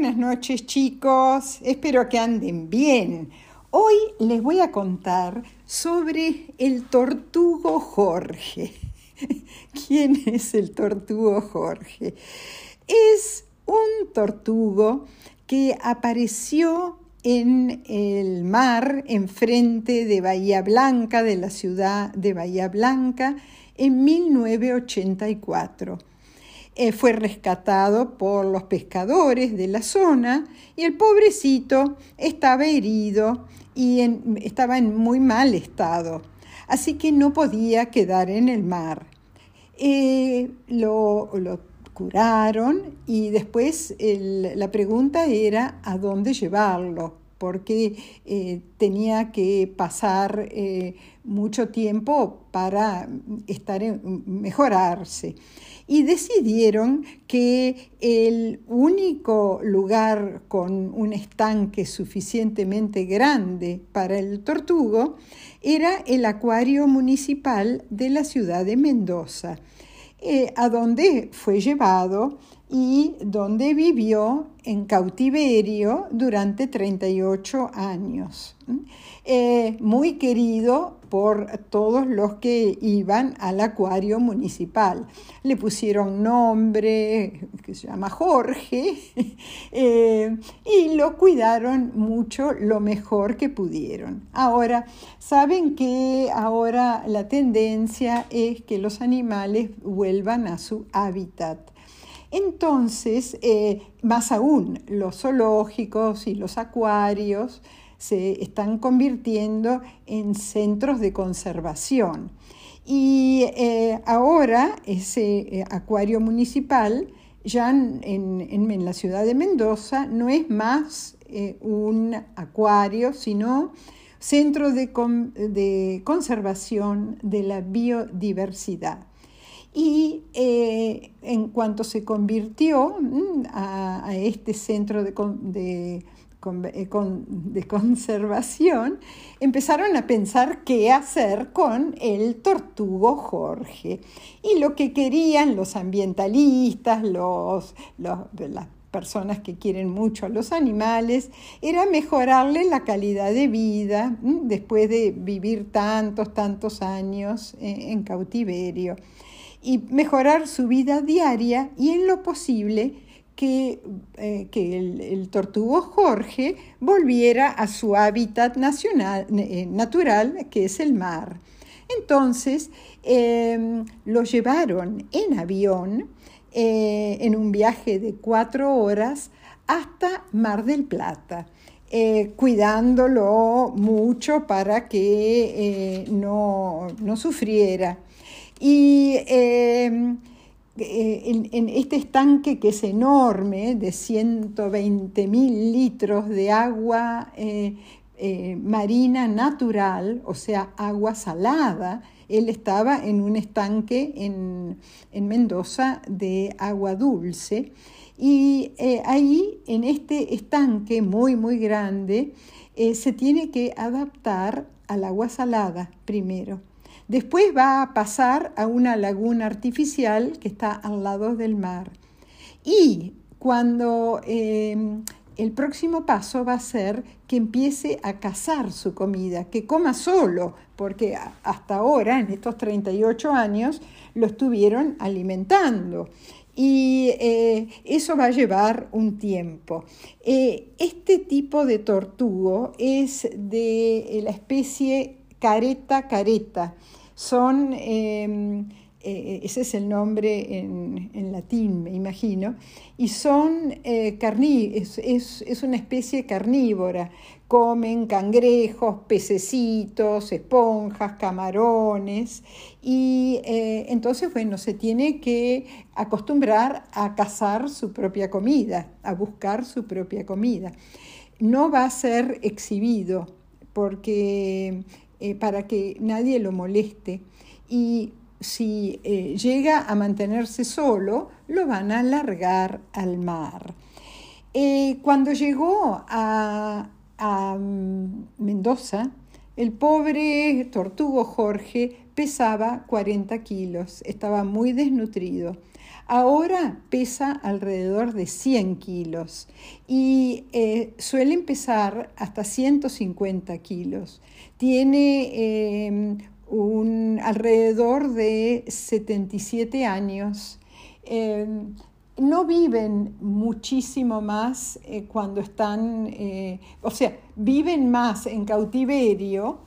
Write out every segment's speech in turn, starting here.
Buenas noches chicos, espero que anden bien. Hoy les voy a contar sobre el tortugo Jorge. ¿Quién es el tortugo Jorge? Es un tortugo que apareció en el mar enfrente de Bahía Blanca, de la ciudad de Bahía Blanca, en 1984 eh, fue rescatado por los pescadores de la zona y el pobrecito estaba herido y estaba en muy mal estado, así que no podía quedar en el mar. Eh, lo, curaron y después la pregunta era a dónde llevarlo porque eh, tenía que pasar mucho tiempo para estar mejorarse. Y decidieron que el único lugar con un estanque suficientemente grande para el tortugo era el acuario municipal de la ciudad de Mendoza, eh, a donde fue llevado y donde vivió en cautiverio durante 38 años. Eh, muy querido por todos los que iban al acuario municipal. Le pusieron nombre, que se llama Jorge, eh, y lo cuidaron mucho lo mejor que pudieron. Ahora, saben que ahora la tendencia es que los animales vuelvan a su hábitat. Entonces, eh, más aún, los zoológicos y los acuarios se están convirtiendo en centros de conservación. Y eh, ahora ese eh, acuario municipal, ya en, la ciudad de Mendoza, no es más un acuario, sino centro de, de conservación de la biodiversidad. Y eh, en cuanto se convirtió mm, a, este centro de, eh, de, conservación, empezaron a pensar qué hacer con el tortugo Jorge. Y lo que querían los ambientalistas, los, las personas que quieren mucho a los animales, era mejorarle la calidad de vida mm, después de vivir tantos, tantos años eh, en cautiverio y mejorar su vida diaria y en lo posible que, eh, el, tortugo Jorge volviera a su hábitat nacional, eh, natural, que es el mar. Entonces em, lo llevaron en avión eh, en un viaje de cuatro horas hasta Mar del Plata. cuidándolo mucho para que no, no sufriera. Y em, eh, en, este estanque que es enorme, de 120 mil litros de agua eh, eh, marina natural, o sea, agua salada, él estaba en un estanque en, Mendoza de agua dulce. Y ahí, en este estanque muy, muy grande, se tiene que adaptar al agua salada primero. Después va a pasar a una laguna artificial que está al lado del mar. Y cuando em, el próximo paso va a ser que empiece a cazar su comida, que coma solo, porque hasta ahora, en estos 38 años, lo estuvieron alimentando. Y eh, eso va a llevar un tiempo. Eh, este tipo de tortugo es de la especie careta careta son, em, eh, ese es el nombre en, latín, me imagino, y son eh, es, una especie carnívora. Comen cangrejos, pececitos, esponjas, camarones, y eh, entonces, bueno, se tiene que acostumbrar a cazar su propia comida, a buscar su propia comida. No va a ser exhibido porque eh, para que nadie lo moleste y si eh, llega a mantenerse solo, lo van a largar al mar. Eh, cuando llegó a, a, mm, Mendoza, el pobre tortugo Jorge pesaba 40 kilos, estaba muy desnutrido. Ahora pesa alrededor de 100 kilos y eh, suele pesar hasta 150 kilos. Tiene em, un, alrededor de 77 años. Em, no viven muchísimo más eh, cuando están, eh, o sea, viven más en cautiverio,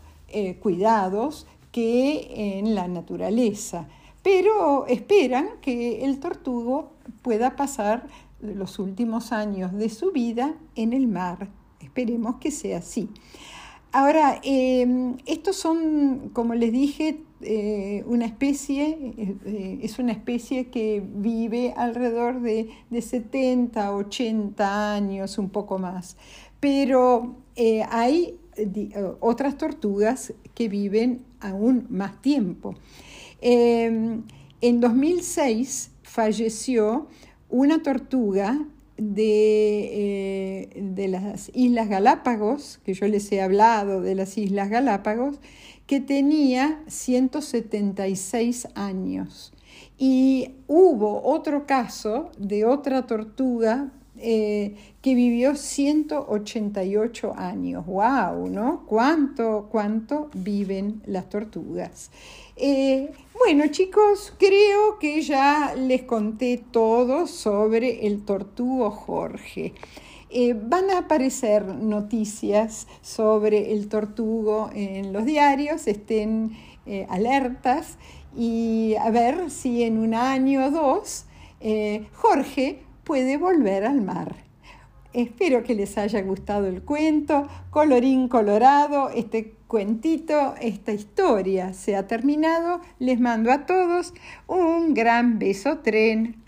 cuidados, que en la naturaleza pero esperan que el tortugo pueda pasar los últimos años de su vida en el mar. Esperemos que sea así. Ahora, em, estos son, como les dije, eh, una especie, eh, es una especie que vive alrededor de, de, 70, 80 años, un poco más. Pero eh, hay otras tortugas que viven aún más tiempo. Em, en 2006 falleció una tortuga de, eh, de, las Islas Galápagos, que yo les he hablado de las Islas Galápagos, que tenía 176 años. Y hubo otro caso de otra tortuga eh, que vivió 188 años. ¡Wow! ¿No? ¿Cuánto, cuánto viven las tortugas? Eh, bueno, chicos, creo que ya les conté todo sobre el tortugo Jorge. Eh, van a aparecer noticias sobre el tortugo en los diarios, estén alertas y a ver si en un año o dos Jorge puede volver al mar. Espero que les haya gustado el cuento, colorín colorado, este cuentito, esta historia se ha terminado. Les mando a todos un gran beso tren.